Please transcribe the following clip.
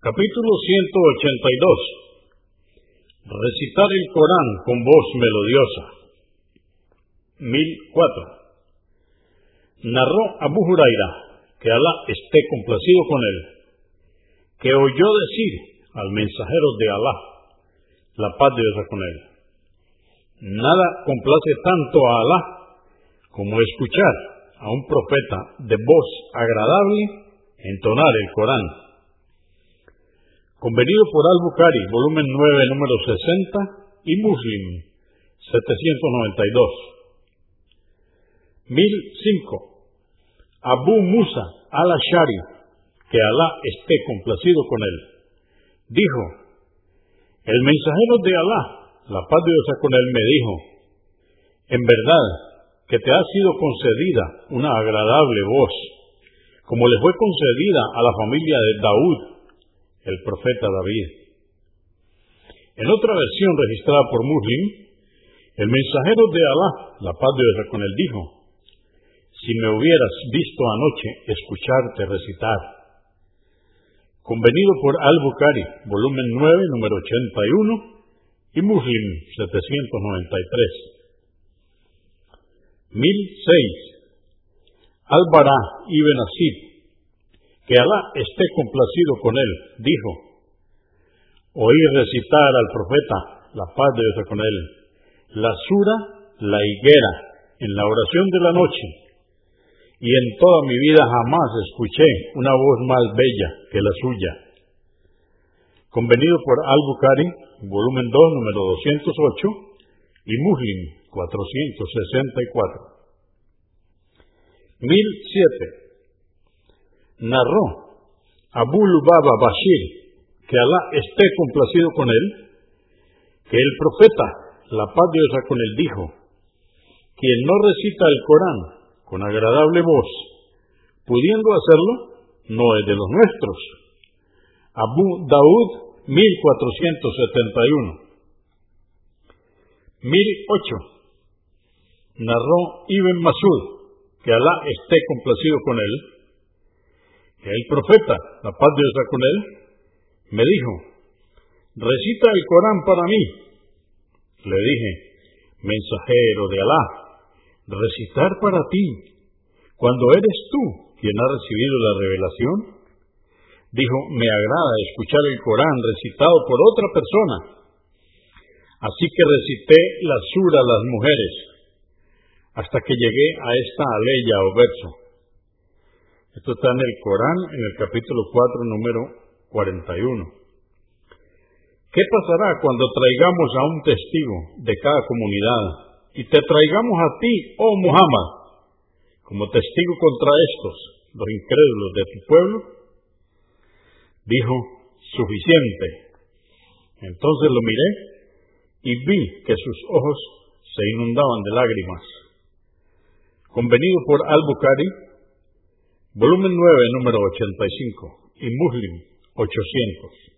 Capítulo 182. Recitar el Corán con voz melodiosa. 1004. Narró Abu Huraira, que Alá esté complacido con él, que oyó decir al mensajero de Alá, la paz de Dios con él. Nada complace tanto a Alá como escuchar a un profeta de voz agradable entonar el Corán. Convenido por Al-Bukhari, volumen 9, número 60, y Muslim, 792. 1005. Abu Musa al-Ashari, que Alá esté complacido con él, dijo, el mensajero de Alá, la paz de Dios con él, me dijo, en verdad que te ha sido concedida una agradable voz como le fue concedida a la familia de Daud, el profeta David. En otra versión registrada por Muslim, el mensajero de Alá, la paz de Dios con él, dijo, si me hubieras visto anoche escucharte recitar. Convenido por Al-Bukhari, volumen 9, número 81, y Muslim 793. 1006. Al-Bara ibn Asib, que Alá esté complacido con él, dijo, oí recitar al profeta, la paz de Dios con él, la sura, la higuera, en la oración de la noche, y en toda mi vida jamás escuché una voz más bella que la suya. Convenido por Al-Bukhari, volumen 2, número 208, y Muslim 464. 1007. Narró Abu Lubaba Bashir, que Alá esté complacido con él, que el profeta, la paz de Dios con él, dijo, quien no recita el Corán con agradable voz, pudiendo hacerlo, no es de los nuestros. Abu Daud, 1471. 1008. Narró Ibn Masud, que Alá esté complacido con él, el profeta, la paz de Dios con él, me dijo, recita el Corán para mí. Le dije, mensajero de Alá, recitar para ti, cuando eres tú quien ha recibido la revelación. Dijo, me agrada escuchar el Corán recitado por otra persona. Así que recité la sura a las mujeres, hasta que llegué a esta aleya o verso. Esto está en el Corán, en el capítulo 4, número 41. ¿Qué pasará cuando traigamos a un testigo de cada comunidad y te traigamos a ti, oh Muhammad, como testigo contra estos, los incrédulos de tu pueblo? Dijo, suficiente. Entonces lo miré y vi que sus ojos se inundaban de lágrimas convenido por Al-Bukhari, volumen 9, número 85, y Muslim 800.